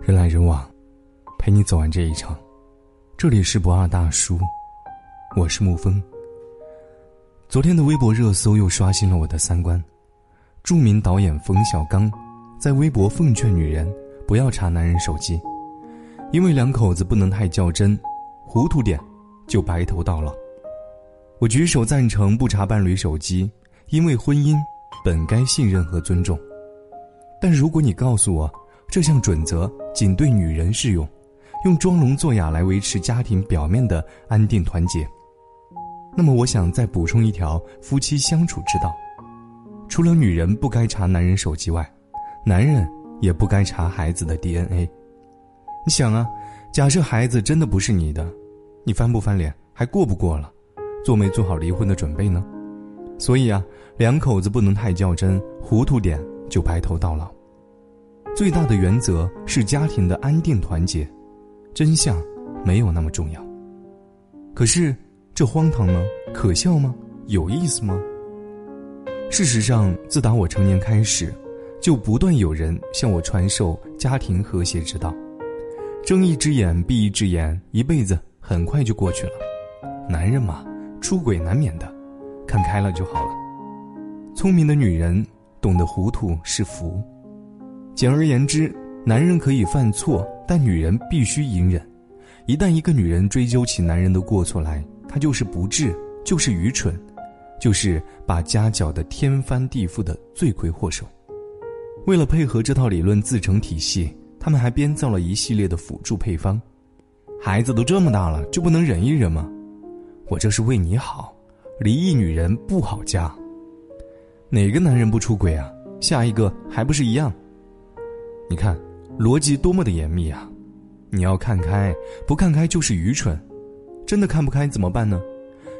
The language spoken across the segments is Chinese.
人来人往，陪你走完这一场。这里是不二大叔，我是沐风。昨天的微博热搜又刷新了我的三观。著名导演冯小刚在微博奉劝女人不要查男人手机，因为两口子不能太较真，糊涂点就白头到老。我举手赞成不查伴侣手机，因为婚姻本该信任和尊重。但如果你告诉我这项准则仅对女人适用，用装聋作哑来维持家庭表面的安定团结，那么我想再补充一条夫妻相处之道：除了女人不该查男人手机外，男人也不该查孩子的 DNA。你想啊，假设孩子真的不是你的，你翻不翻脸，还过不过了？做没做好离婚的准备呢？所以啊，两口子不能太较真，糊涂点就白头到老。最大的原则是家庭的安定团结，真相没有那么重要。可是这荒唐吗？可笑吗？有意思吗？事实上，自打我成年开始，就不断有人向我传授家庭和谐之道。睁一只眼闭一只眼，一辈子很快就过去了。男人嘛。出轨难免的，看开了就好了。聪明的女人懂得糊涂是福。简而言之，男人可以犯错，但女人必须隐忍。一旦一个女人追究起男人的过错来，她就是不智，就是愚蠢，就是把家搅得天翻地覆的罪魁祸首。为了配合这套理论自成体系，他们还编造了一系列的辅助配方。孩子都这么大了，就不能忍一忍吗？我这是为你好，离异女人不好嫁。哪个男人不出轨啊？下一个还不是一样？你看，逻辑多么的严密啊！你要看开，不看开就是愚蠢。真的看不开怎么办呢？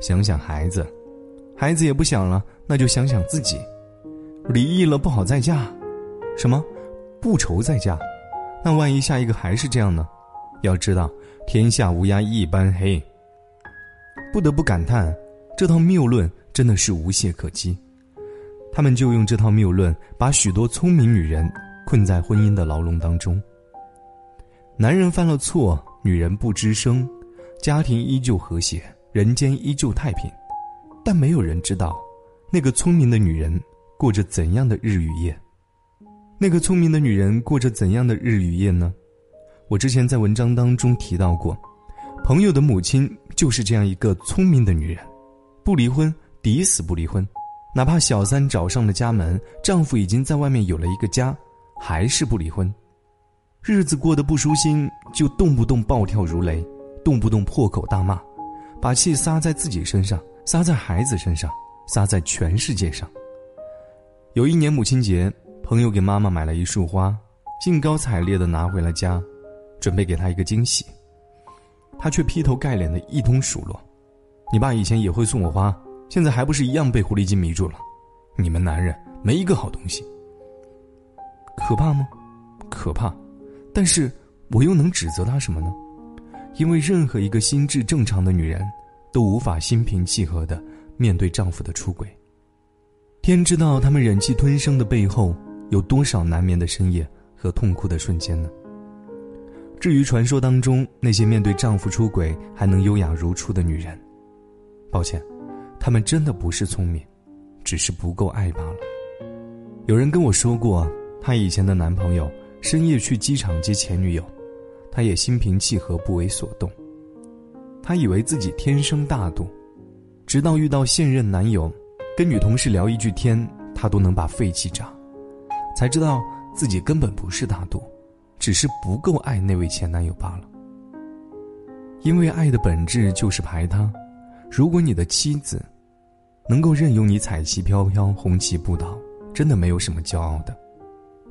想想孩子，孩子也不想了，那就想想自己。离异了不好再嫁，什么？不愁再嫁？那万一下一个还是这样呢？要知道，天下乌鸦一般黑。不得不感叹，这套谬论真的是无懈可击。他们就用这套谬论，把许多聪明女人困在婚姻的牢笼当中。男人犯了错，女人不吱声，家庭依旧和谐，人间依旧太平。但没有人知道，那个聪明的女人过着怎样的日与夜。那个聪明的女人过着怎样的日与夜呢？我之前在文章当中提到过。朋友的母亲就是这样一个聪明的女人，不离婚，抵死不离婚，哪怕小三找上了家门，丈夫已经在外面有了一个家，还是不离婚。日子过得不舒心，就动不动暴跳如雷，动不动破口大骂，把气撒在自己身上，撒在孩子身上，撒在全世界上。有一年母亲节，朋友给妈妈买了一束花，兴高采烈的拿回了家，准备给她一个惊喜。他却劈头盖脸的一通数落：“你爸以前也会送我花，现在还不是一样被狐狸精迷住了？你们男人没一个好东西。可怕吗？可怕。但是我又能指责他什么呢？因为任何一个心智正常的女人，都无法心平气和的面对丈夫的出轨。天知道他们忍气吞声的背后，有多少难眠的深夜和痛苦的瞬间呢？”至于传说当中那些面对丈夫出轨还能优雅如初的女人，抱歉，她们真的不是聪明，只是不够爱罢了。有人跟我说过，她以前的男朋友深夜去机场接前女友，她也心平气和不为所动。她以为自己天生大度，直到遇到现任男友，跟女同事聊一句天，她都能把肺气炸，才知道自己根本不是大度。只是不够爱那位前男友罢了。因为爱的本质就是排他。如果你的妻子能够任由你彩旗飘飘、红旗不倒，真的没有什么骄傲的。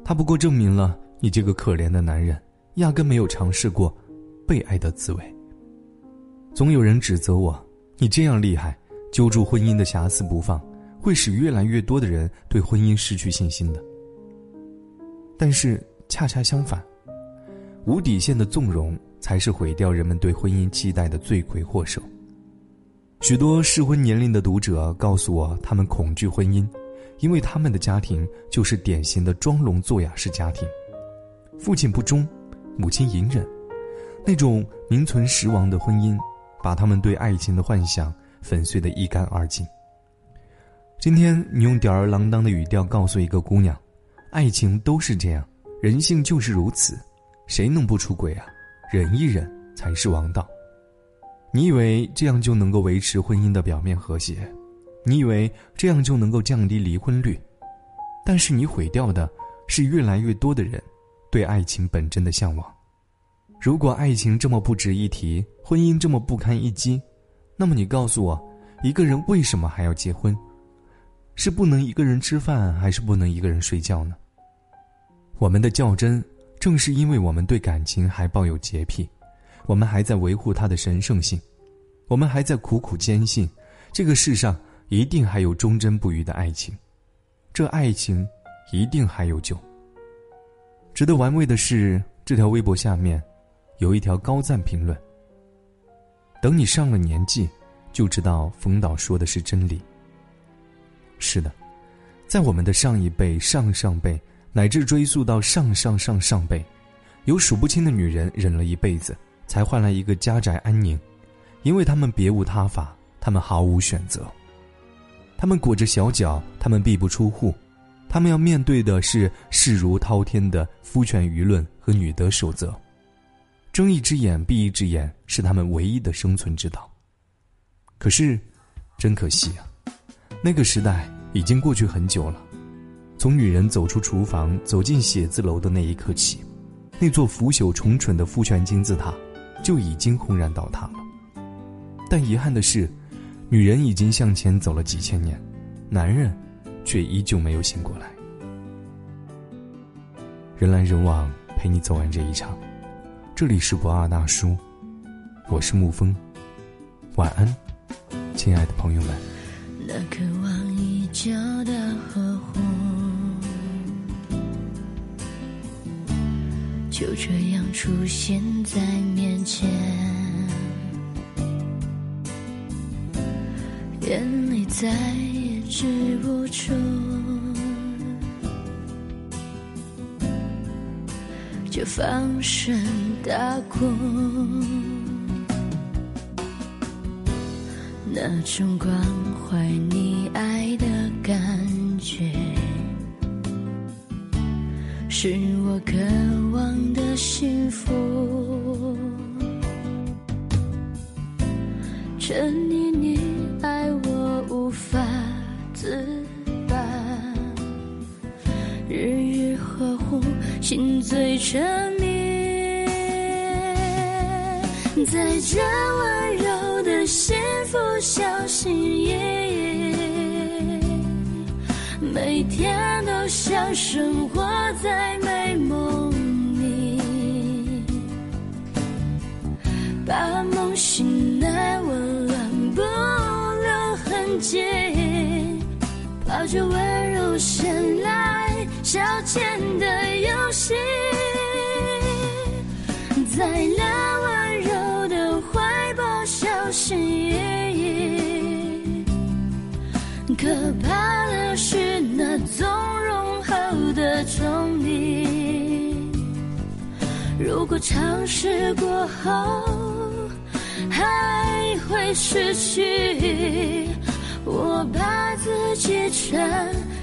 他不过证明了你这个可怜的男人压根没有尝试过被爱的滋味。总有人指责我，你这样厉害，揪住婚姻的瑕疵不放，会使越来越多的人对婚姻失去信心的。但是恰恰相反。无底线的纵容，才是毁掉人们对婚姻期待的罪魁祸首。许多适婚年龄的读者告诉我，他们恐惧婚姻，因为他们的家庭就是典型的装聋作哑式家庭。父亲不忠，母亲隐忍，那种名存实亡的婚姻，把他们对爱情的幻想粉碎得一干二净。今天你用吊儿郎当的语调告诉一个姑娘，爱情都是这样，人性就是如此，谁能不出轨啊？忍一忍才是王道。你以为这样就能够维持婚姻的表面和谐？你以为这样就能够降低离婚率？但是你毁掉的是越来越多的人对爱情本真的向往。如果爱情这么不值一提，婚姻这么不堪一击，那么你告诉我，一个人为什么还要结婚？是不能一个人吃饭，还是不能一个人睡觉呢？我们的较真，正是因为我们对感情还抱有洁癖。我们还在维护它的神圣性，我们还在苦苦坚信，这个世上一定还有忠贞不渝的爱情，这爱情一定还有救。值得玩味的是，这条微博下面有一条高赞评论。等你上了年纪，就知道冯导说的是真理。是的，在我们的上一辈、上上辈，乃至追溯到上上上上辈，有数不清的女人忍了一辈子。才换来一个家宅安宁，因为他们别无他法，他们毫无选择。他们裹着小脚，他们闭不出户，他们要面对的是势如滔天的夫权舆论和女德守则。睁一只眼闭一只眼是他们唯一的生存之道。可是，真可惜啊，那个时代已经过去很久了。从女人走出厨房，走进写字楼的那一刻起，那座腐朽重蠢的夫权金字塔。就已经轰然倒塌了。但遗憾的是，女人已经向前走了几千年，男人却依旧没有醒过来。人来人往，陪你走完这一场。这里是不二大叔，我是沐风。晚安，亲爱的朋友们。那渴望已久的呵护。就这样出现在面前，眼泪再也止不住，就放声大哭，那种关怀你爱的感觉。是我渴望的幸福。沉溺你呵护，心醉沉迷，在这温柔的幸福小心翼翼，每天都像生活在。美梦里，把梦醒来温暖不留痕迹，抱着温柔先来消遣的游戏，在那温柔的怀抱小心翼翼。可怕的是那纵容后的宠溺，如果尝试过后。还会失去，我怕自己承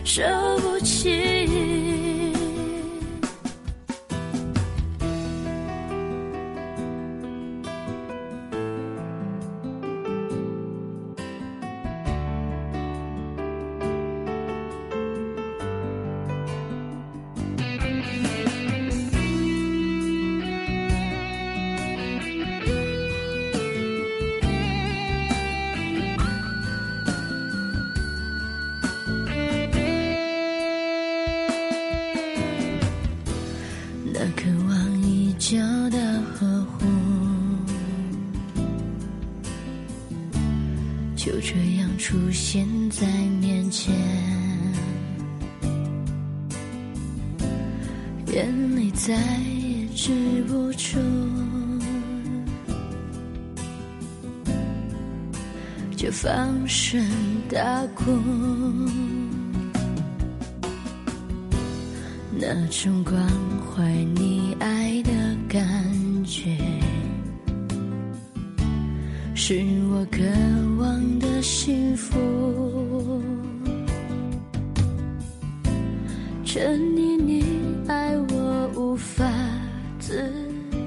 受不起。出现在面前，眼泪再也止不住，就放声大哭，那种关怀你爱的感觉。是我渴望的幸福沉溺你爱我无法自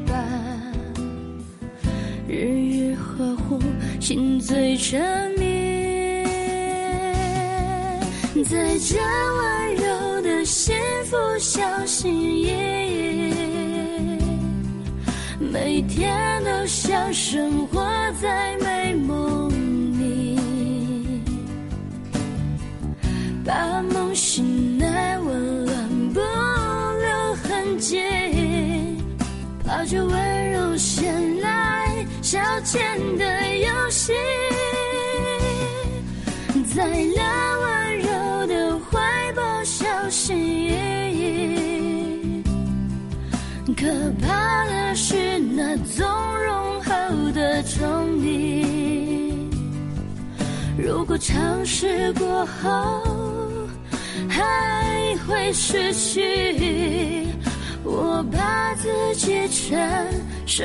拔日日呵护心醉沉迷在这温柔的幸福小心翼翼每天都想生活在美梦里，把梦醒来温暖不留痕迹，抱着温柔衔来消遣的游戏，在那温柔的怀抱小心翼翼。可怕的是那纵容后的宠溺，如果尝试过后还会失去，我把自己承受